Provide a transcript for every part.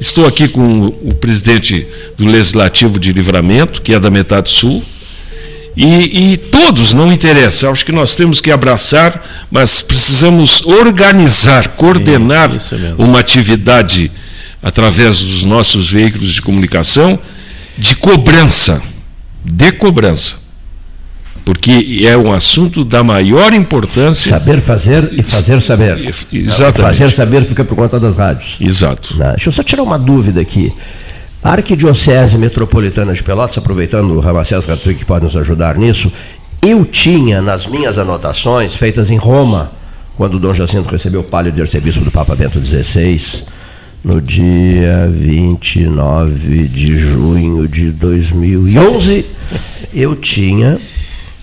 Estou aqui com o presidente do Legislativo de Livramento, que é da metade sul, e, e, todos, não interessa, acho que nós temos que abraçar, mas precisamos organizar, Sim, coordenar uma atividade através dos nossos veículos de comunicação de cobrança, de cobrança. Porque é um assunto da maior importância. Saber fazer e fazer saber. Exatamente. Fazer saber fica por conta das rádios. Exato. Deixa eu só tirar uma dúvida aqui. A Arquidiocese Metropolitana de Pelotas, aproveitando o Ramacés Ratuí que pode nos ajudar nisso, eu tinha nas minhas anotações, feitas em Roma, quando Dom Jacinto recebeu o palio de arcebispo do Papa Bento XVI, no dia 29 de junho de 2011, eu tinha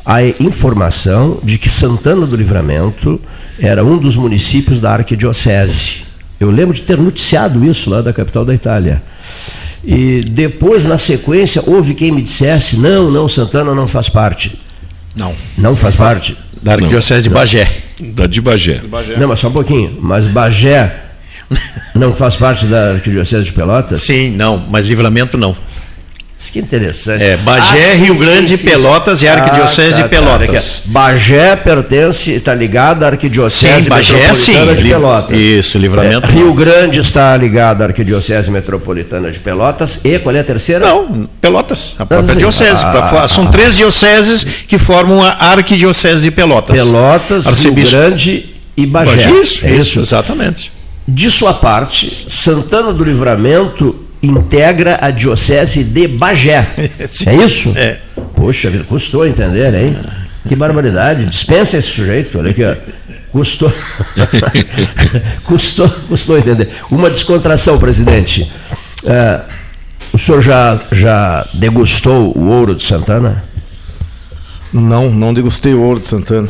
a informação de que Santana do Livramento era um dos municípios da arquidiocese. Eu lembro de ter noticiado isso lá da capital da Itália. E depois, na sequência, houve quem me dissesse: não, não, Santana não faz parte. Não. Não faz parte? Da Arquidiocese de Bagé. Da de Bagé. Não, mas só um pouquinho. Mas Bagé não faz parte da Arquidiocese de Pelotas? Sim, não, mas livramento não. Isso que interessante. É, Bagé, ah, Rio sim, Grande, sim, Pelotas sim. e Arquidiocese ah, tá, de Pelotas. Tá, Bagé pertence, está ligado à Arquidiocese sim, Bagé, Metropolitana de Pelotas. Isso, livramento. É, Rio Grande está ligado à Arquidiocese Metropolitana de Pelotas. E qual é a terceira? Não, Pelotas, a própria Não, diocese. Ah, são três dioceses que formam a Arquidiocese de Pelotas. Pelotas, Arcebispo. Rio Grande e Bagé. Bagé isso, é isso, exatamente. De sua parte, Santana do Livramento integra a Diocese de Bagé. é isso? É. Poxa vida, custou entender, hein? Que barbaridade. Dispensa esse sujeito, olha aqui, ó. Custou. custou, custou entender. Uma descontração, presidente. Uh, o senhor já, já degustou o ouro de Santana? Não, não degustei o ouro de Santana.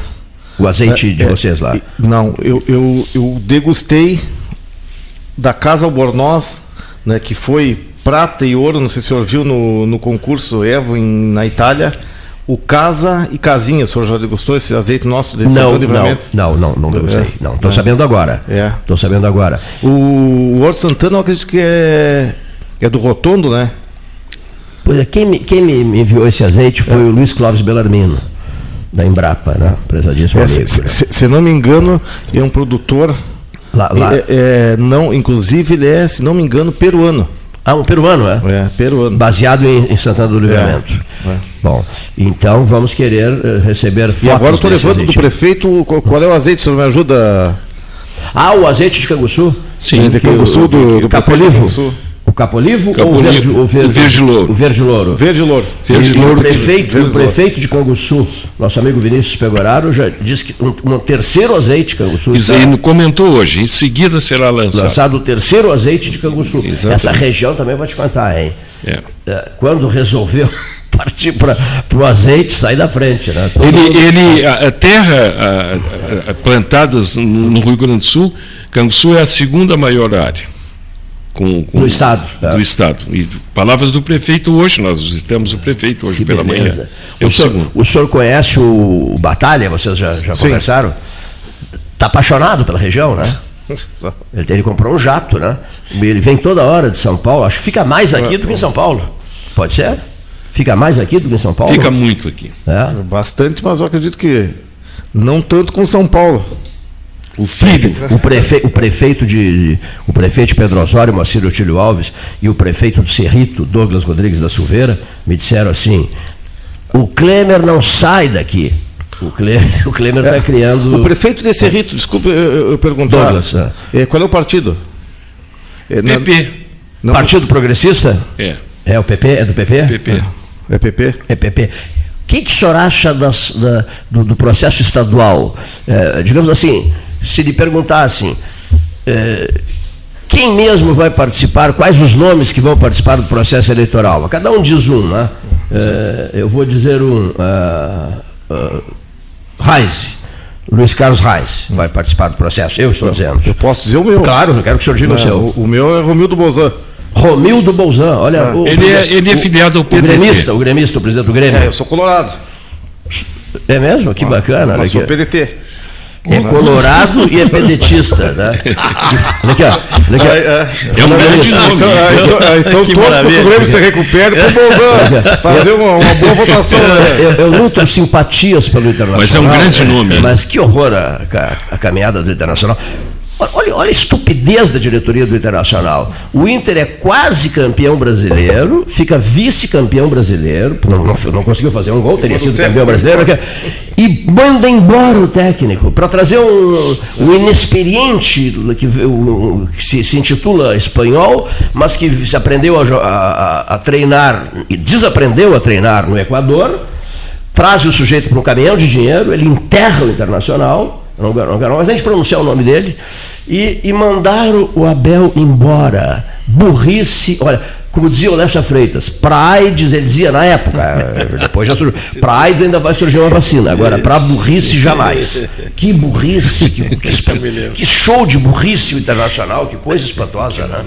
O azeite é, de é, vocês lá? Não, eu, eu, eu degustei da Casa Albornoz né, que foi prata e ouro, não sei se o senhor viu no, no concurso Evo em, na Itália. O Casa e Casinha, o senhor já degustou esse azeite nosso desse não, livramento? Não, não, não, não degustei. É, não, estou é. sabendo agora. É. Estou sabendo agora. O, o Ouro Santana, eu acredito que é, é do Rotondo, né? Pois é, quem me, quem me enviou esse azeite foi é. o Luiz Clóvis Belarmino, da Embrapa, né? Prezadíssimo é, se, se, se, não me engano, é um produtor Lá, lá. É, é, não, inclusive ele é, se não me engano, peruano. Ah, um peruano, é? É, peruano. Baseado em, em Santana do Livramento. É, é. Bom, então vamos querer uh, receber fotos. E agora eu estou levando azeite. do prefeito, qual, qual, é o azeite, se me ajuda? Ah, o azeite de Canguçu? Sim, de Canguçu, do, do Capolivo. O Capolivo, ou o verde, o verde, o verde louro? O verde louro. Verde louro. Louro. O prefeito, verde o prefeito de Canguçu, nosso amigo Vinícius Pegoraro, já disse que um, um terceiro azeite de Canguçu. Isso aí comentou hoje, em seguida será lançado. Lançado o terceiro azeite de Canguçu. Exatamente. Essa região também vou te contar, hein? É. é quando resolveu partir para o azeite, sair da frente. Né? ele, ele a, a terra a, a, plantadas no Rio Grande do Sul, Canguçu é a segunda maior área com, com, do Estado. Do tá? Estado. E palavras do prefeito hoje, nós visitamos o prefeito hoje que pela beleza. manhã. É o, o, senhor, o, senhor, conhece o Batalha? Vocês já, já conversaram? Está apaixonado pela região, né? Ele, ele, comprou um jato, né? Ele vem toda hora de São Paulo. Acho que fica mais aqui é, do que em São Paulo. Pode ser? Fica mais aqui do que em São Paulo? Fica muito aqui. É? Bastante, mas eu acredito que não tanto com São Paulo. O filho, o, prefe, o prefeito de o prefeito de Pedro Osório, Moacir Otílio Alves, e o prefeito do Cerrito, Douglas Rodrigues da Silveira, me disseram assim: o Klemer não sai daqui. O Klemer, o Klemer está é, criando. O prefeito de Cerrito, desculpe eu, eu perguntar. Douglas, é. É, qual é o partido? É, PP. Não... Partido Progressista? É. É o PP? É do PP? PP. É, é PP? É PP. O que, que o senhor acha das, da, do, do, processo estadual? É, digamos assim, se lhe perguntassem é, quem mesmo vai participar, quais os nomes que vão participar do processo eleitoral. Cada um diz um, né? É, eu vou dizer um. Uh, uh, Reis. Luiz Carlos Reis vai participar do processo, eu estou dizendo. Eu posso dizer o meu. Claro, eu quero que o senhor diga o seu. O, o meu é Romildo Bozan. Romildo Bolzan, olha. É. O, ele, é, ele é filiado ao PDT. O gremista, o gremista, o presidente do Grêmio. É, eu sou colorado. É mesmo? Que ah, bacana. Eu sou PDT. É colorado e é pedetista, né? Olha aqui, ó. Olha aqui, ó. É um grande nome. Então, ah, então, ah, então Que para maravilha. que o Grêmio se recupere para o Bolzan fazer uma, uma boa votação. né? Eu, eu nutro simpatias pelo Internacional. Mas é um grande nome. Mas que horror a, ca- a caminhada do Internacional. Olha, olha a estupidez da diretoria do Internacional. O Inter é quase campeão brasileiro, fica vice-campeão brasileiro, não, não, não conseguiu fazer um gol, teria sido campeão brasileiro, e manda embora o técnico para trazer um, um inexperiente que, um, que se, se intitula espanhol, mas que se aprendeu a, a- a- a treinar, e desaprendeu a treinar no Equador traz o sujeito para um caminhão de dinheiro, ele enterra o Internacional, não não quero mais nem pronunciar o nome dele, e, e mandaram o Abel embora. Burrice, olha, como dizia o Lessa Freitas, para AIDS, ele dizia na época, depois já surgiu, para AIDS ainda vai surgir uma vacina, agora para burrice jamais. Que burrice, que, que, que show de burrice o Internacional, que coisa espantosa, né?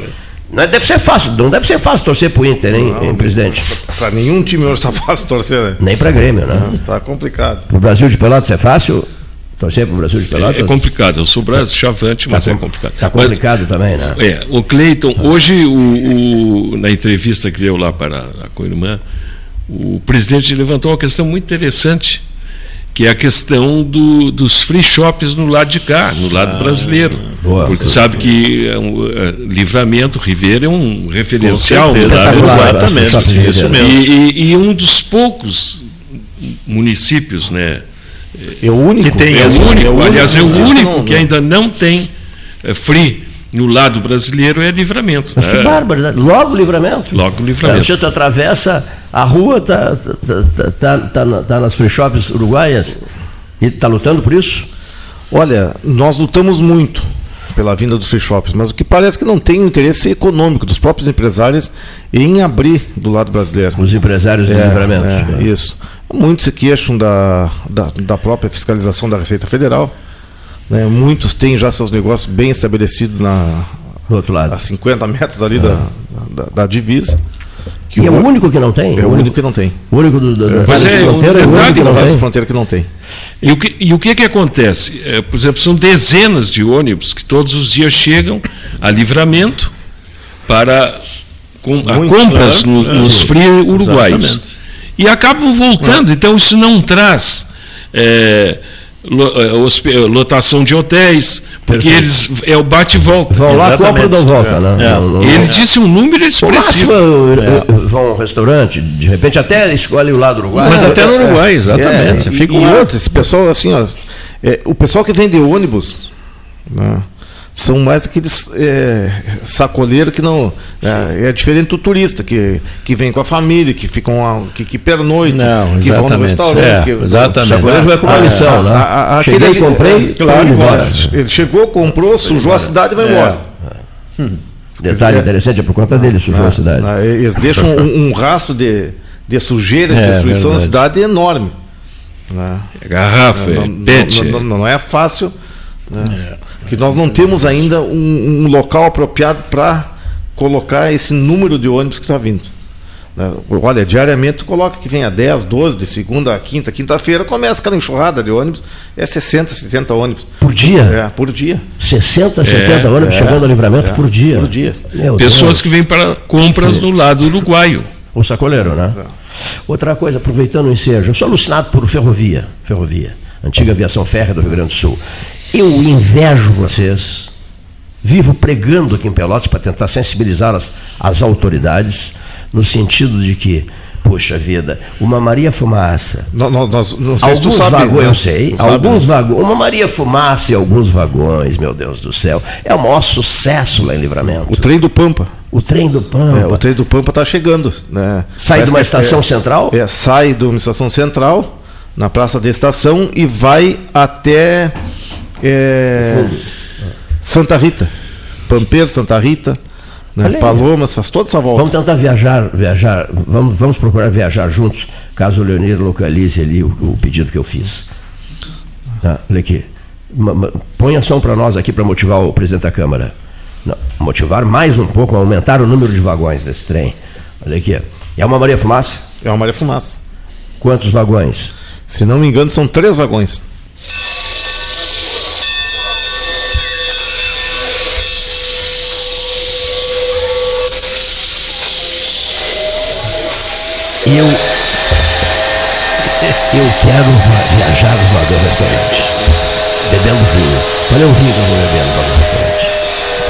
Não é- deve ser fácil, não deve ser fácil torcer pro Inter, hein, hein, presidente? Para nenhum time hoje está fácil torcer, né? Nem para Grêmio, né? Está complicado. Pro Brasil de Pelotas é fácil? Torcer pro Brasil de Pelotas? É complicado. Eu sou brasileiro, chavante, mas é complicado. Tá Mas- complicado também, né? É, o Cleiton, hoje, o, o- na entrevista que deu lá para a Coirmã, o presidente levantou uma questão muito interessante, que é a questão do- dos free shops no lado de cá, no lado brasileiro. boa. Porque sabe que é um, é, Livramento, Ribeira é um referencial. certeza, acho, Exatamente, isso mesmo. E, e- e um dos poucos municípios, né? É o único Que tem É o único, é o aliás, é o único, único não, que não. ainda não tem eh, free no lado brasileiro é livramento. Mas que né? barbaridade. Logo o livramento. Logo o É, livramento. Você atravessa a rua, tá, tá, tá, tá, tá na- tá nas free shops uruguaias e tá lutando por isso? Olha, nós lutamos muito pela vinda dos free shops, mas o que parece que não tem interesse econômico dos próprios empresários em abrir do lado brasileiro. Os empresários do É, livramento. é, isso. Muitos se queixam da, da, da própria fiscalização da Receita Federal. né? Muitos têm já seus negócios bem estabelecidos na, Do outro lado. a 50 metros ali da, da, da divisa. Que E é o- único que não tem? é o único que não tem. O único do, do, da Mas área de é, um fronteira é o único que não tem? fronteira que não tem. E o que, e o que, que acontece? É, por exemplo, são dezenas de ônibus que todos os dias chegam a livramento para com, a Muito, compras é, no- é, nos free uruguaios. Exatamente. E acabam voltando. Então, isso não traz é, lotação de hotéis, porque eles é o bate e volta. Vão lá, compram e dão volta, né? É. Não- não- Ele disse um número O máximo, expressivo. eh, eh, vão a um restaurante, de repente até escolhe o lado uruguaio. Mas até no Uruguai, exatamente. É, Você e- fica e lá. outro, esse pessoal, assim, ó, é, o pessoal que vende ônibus né, são mais aqueles é, sacoleiros que não. É, é diferente do turista, que, que vem com a família, que ficam a- que, que pernoitam, Não, que vão no exatamente. restaurante. É, que, exatamente. Sacoleiro vai com uma Ah, lição, né? a- a- a- Cheguei, aquele- comprei, claro, tô indo embora. Ele chegou, comprou, sujou a cidade e vai embora. Detalhe É. interessante, é por conta dele, sujou a cidade. Ah, Eles deixam um, um rastro de, de sujeira, de É, destruição na cidade enorme. né? É garrafa, não, é não- pet. não- não- não é fácil, né? Que nós não temos ainda um, um local apropriado para colocar esse número de ônibus que está vindo. né? Olha, diariamente tu coloca que venha 10, 12, de segunda a quinta, quinta-feira começa aquela enxurrada de ônibus, é 60, 70 ônibus. Por dia? É, por dia. 60, 70 ônibus é, chegando ao livramento é, por dia. por dia. Meu Pessoas Deus. que vêm para compras no lado uruguaio. O sacoleiro, né? Outra coisa, aproveitando o ensejo, eu sou alucinado por ferrovia, ferrovia, antiga aviação férrea do Rio Grande do Sul. Eu invejo vocês, vivo pregando aqui em Pelotas para tentar sensibilizar as, as autoridades, no sentido de que, puxa vida, uma Maria Fumaça, nós- nós- não sei se Alguns sabe. vagões, né? eu sei, Sabe, alguns né? vagões, uma Maria Fumaça e alguns vagões, meu Deus do céu, é o maior sucesso lá em Livramento. O trem do Pampa. O trem do Pampa. É, o trem do Pampa está chegando. Né? Sai de uma que estação é- central? É, sai de uma estação central, na praça da estação, e vai até é, Santa Rita. Pampeiro, Santa Rita, né? Palomas, faz toda essa volta. Vamos tentar viajar, viajar, vamos, vamos procurar viajar juntos, caso o Leonir localize ali o, o pedido que eu fiz. Tá, olha aqui. Ponha som para nós aqui para motivar o presidente da Câmara. Não, motivar mais um pouco, aumentar o número de vagões desse trem. Olha aqui. É uma Maria Fumaça? É uma Maria Fumaça. Quantos vagões? Se não me engano, são três vagões. Eu. Eu quero viajar no voador restaurante. Bebendo vinho. Qual é o vinho que eu vou beber no voador restaurante?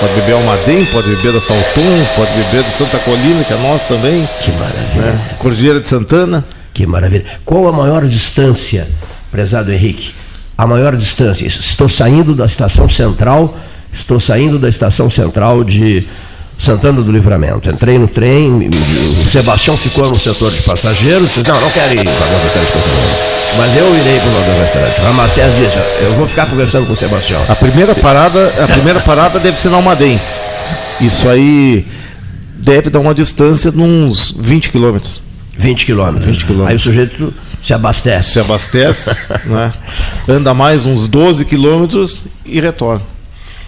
Pode beber Almaden, pode beber da Salton, pode beber de Santa Colina, que é nosso também. Que maravilha. Né? Cordilheira de Santana. Que maravilha. Qual a maior distância, prezado Henrique? A maior distância. Estou saindo da estação central, estou saindo da estação central de Santana do Livramento. Entrei no trem, o Sebastião ficou no setor de passageiros, disse, não, não quero ir para o restaurante mas eu irei para o restaurante. O Ramacés disse, eu vou ficar conversando com o Sebastião. A primeira parada, a primeira parada deve ser na Almaden. Isso aí deve dar uma distância de uns 20 quilômetros. 20 quilômetros. 20 quilômetros. Aí o sujeito se abastece. Se abastece, né? anda mais uns 12 quilômetros e retorna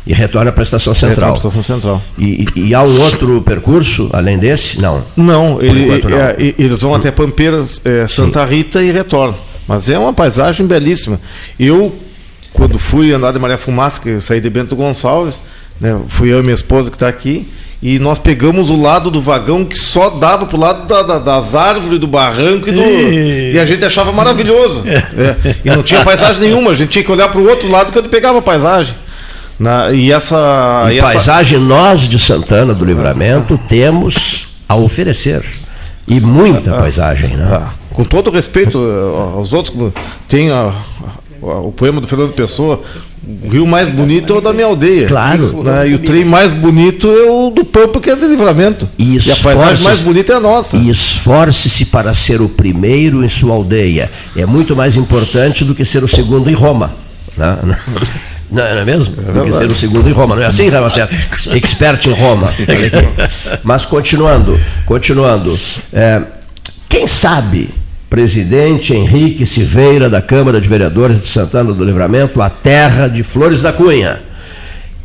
e retorna para a estação central. a estação central. E, e, e, há um outro percurso além desse? Não. Não, ele, não. É, eles vão até Pampeiras, é, Santa Rita e retornam. Mas é uma paisagem belíssima. Eu, quando fui andar de Maria Fumaça, que eu saí de Bento Gonçalves, né, fui eu e minha esposa que está aqui, e nós pegamos o lado do vagão que só dava para o lado da, da, das árvores, do barranco e, do, e a gente achava maravilhoso. É, e não tinha paisagem nenhuma, a gente tinha que olhar para o outro lado que eu pegava a paisagem. Na, e essa. E, e paisagem, essa... nós de Santana do Livramento temos a oferecer. E muita ah, paisagem, né? Ah, com todo respeito eh, aos outros, tem a, a, o poema do Fernando Pessoa, o rio mais bonito é o da minha aldeia. Claro. Né? E o trem mais bonito é o do Pampa, que é de livramento. E, e a paisagem mais bonita é a nossa. E esforce-se para ser o primeiro em sua aldeia. É muito mais importante do que ser o segundo em Roma. Né? Não, não é mesmo? É Do que ser o segundo em Roma. Não é assim, Ramacés? Expert em Roma. Mas continuando, continuando. É, quem sabe, presidente Henrique Silveira, da Câmara de Vereadores de Santana do Livramento, a terra de Flores da Cunha.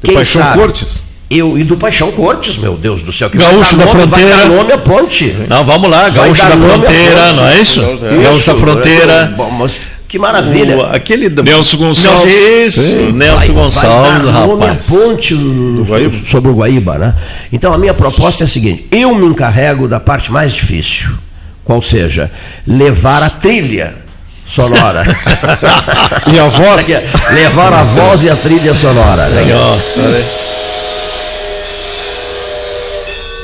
Quem Paixão sabe? Cortes? Eu, e do Paixão Cortes, meu Deus do céu. Que Gaúcho da nome, Fronteira. Vai dar nome a ponte. Não, vamos lá, Gaúcho da Fronteira, não é isso? Gaúcho da Fronteira. Bom, mas que maravilha. O, aquele do... Nelson Gonçalves. Isso, Nelson Gonçalves, vai dar rapaz. Ponte sobre o Guaíba, né? Então a minha proposta é a seguinte: eu me encarrego da parte mais difícil, qual seja, levar a trilha sonora. e a voz? levar a voz e a trilha sonora. Legal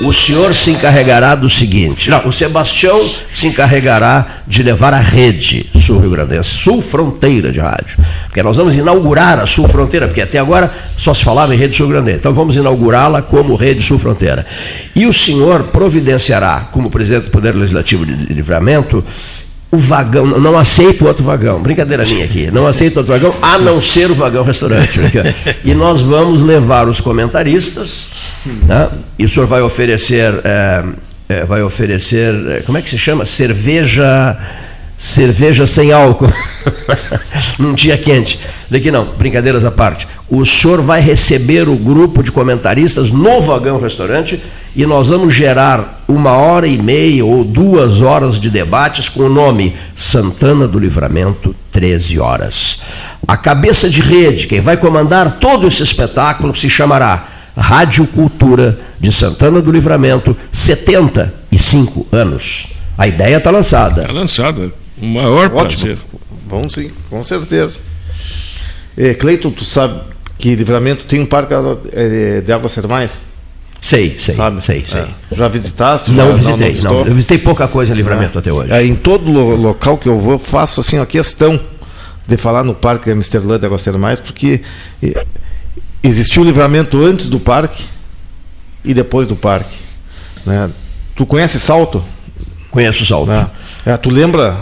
o senhor se encarregará do seguinte: não, o Sebastião se encarregará de levar a rede Sul Rio Grandense, Sul Fronteira de rádio. Porque nós vamos inaugurar a Sul Fronteira, porque até agora só se falava em rede Sul Grandense. Então vamos inaugurá-la como rede Sul Fronteira. E o senhor providenciará, como presidente do Poder Legislativo de Livramento, o vagão, não aceito outro vagão, brincadeira minha aqui, não aceito outro vagão, a não ser o vagão restaurante. e nós vamos levar os comentaristas, né? e o senhor vai oferecer, é, é, vai oferecer, é, como é que se chama? Cerveja cerveja sem álcool num dia quente. Daqui não, brincadeiras à parte. O senhor vai receber o grupo de comentaristas no Vagão Restaurante e nós vamos gerar uma hora e meia ou duas horas de debates com o nome Santana do Livramento, 13 horas. A cabeça de rede, quem vai comandar todo esse espetáculo, se chamará Rádio Cultura de Santana do Livramento, 75 anos. A ideia está lançada. Está lançada. O maior Ótimo. prazer. Vamos sim, com certeza. É, Cleiton, tu sabe que Livramento tem um parque é, de águas termais? Sei, sei, sabe? sei, sei. É. Já visitaste? Não já, visitei, não, não, Eu visitei pouca coisa em Livramento é. até hoje. É, em todo lo local que eu vou, faço assim a questão de falar no Parque Amsterdã de Águas Termais, porque é, existiu o livramento antes do parque e depois do parque. Né? Tu conhece Salto? Conheço Salto. Né? É, tu lembra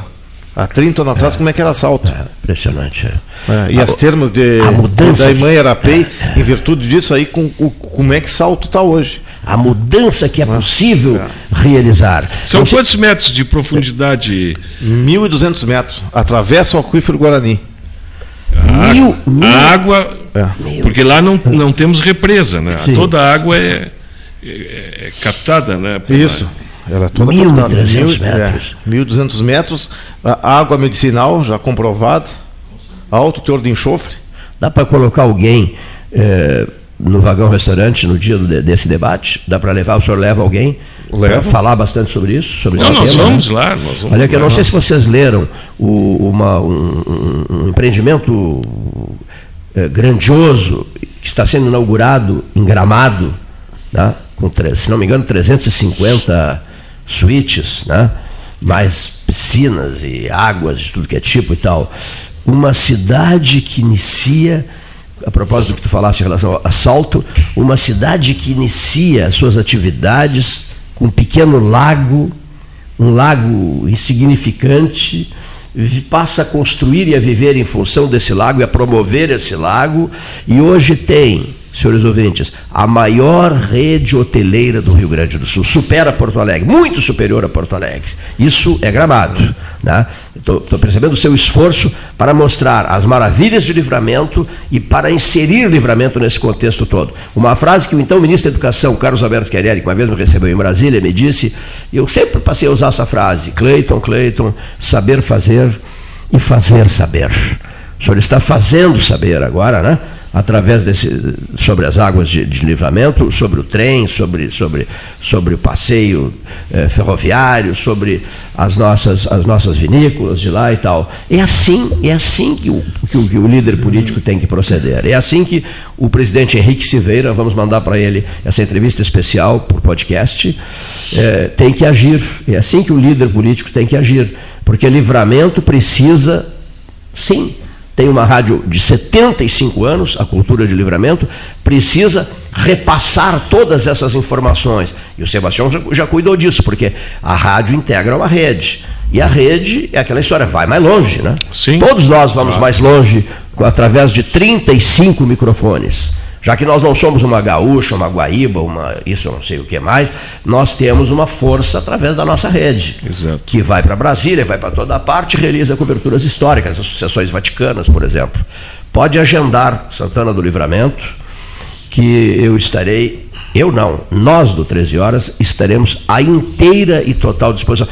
Há 30 anos atrás, é, como é que era assalto? É, impressionante. É. e a, as termas de, a mudança da Irmã Arapei, é, em virtude disso aí, com, com, como é que salto está hoje? A mudança que é possível é. realizar. São então, quantos metros de profundidade? 1.200 metros. Atravessa o aquífero Guarani. A, mil, mil, a água, porque lá não, não temos represa, né? Toda a água é, é captada, né? Isso. Ela é toda 1.300 metros. É, 1.200 metros. Água medicinal já comprovada. Alto teor de enxofre. Dá para colocar alguém é, no vagão restaurante no dia do, desse debate? Dá para levar? O senhor leva alguém para falar bastante sobre isso? Sobre não, nós tema, vamos né? lá. Nós vamos Olha que eu não sei se vocês leram o, uma, um, um, empreendimento eh, grandioso que está sendo inaugurado em Gramado, né? com, se não me engano, 350 suítes, né? mais piscinas e águas de tudo que é tipo e tal. Uma cidade que inicia, a propósito do que tu falaste em relação ao assalto, uma cidade que inicia as suas atividades com um pequeno lago, um lago insignificante, passa a construir e a viver em função desse lago e a promover esse lago, e hoje tem, senhores ouvintes, a maior rede hoteleira do Rio Grande do Sul, supera Porto Alegre, muito superior a Porto Alegre. Isso é gramado. Né? Estou percebendo o seu esforço para mostrar as maravilhas de livramento e para inserir livramento nesse contexto todo. Uma frase que o então ministro da Educação, Carlos Alberto Querelli, que uma vez me recebeu em Brasília, me disse, e eu sempre passei a usar essa frase, Cleiton, Cleiton, saber fazer e fazer saber. O senhor está fazendo saber agora, né? Através desse, sobre as águas de, de livramento, sobre o trem, sobre, sobre, sobre o passeio eh, ferroviário, sobre as nossas, as nossas vinícolas de lá e tal. É assim, é assim que o, que o, que o líder político tem que proceder. É assim que o presidente Henrique Silveira, vamos mandar para ele essa entrevista especial por podcast, eh, tem que agir. É assim que o líder político tem que agir. Porque livramento precisa, sim, tem uma rádio de 75 anos, a Cultura de Livramento, precisa repassar todas essas informações. E o Sebastião já, já cuidou disso, porque a rádio integra uma rede. E a rede é aquela história, vai mais longe, né? Sim. Todos nós vamos mais longe através de 35 microfones. Já que nós não somos uma gaúcha, uma guaíba, uma isso eu não sei o que mais, nós temos uma força através da nossa rede Exato. que vai para Brasília, vai para toda parte e realiza coberturas históricas, associações vaticanas, por exemplo. Pode agendar Santana do Livramento, que eu estarei, eu não, nós do 13 Horas, estaremos à inteira e total disposição.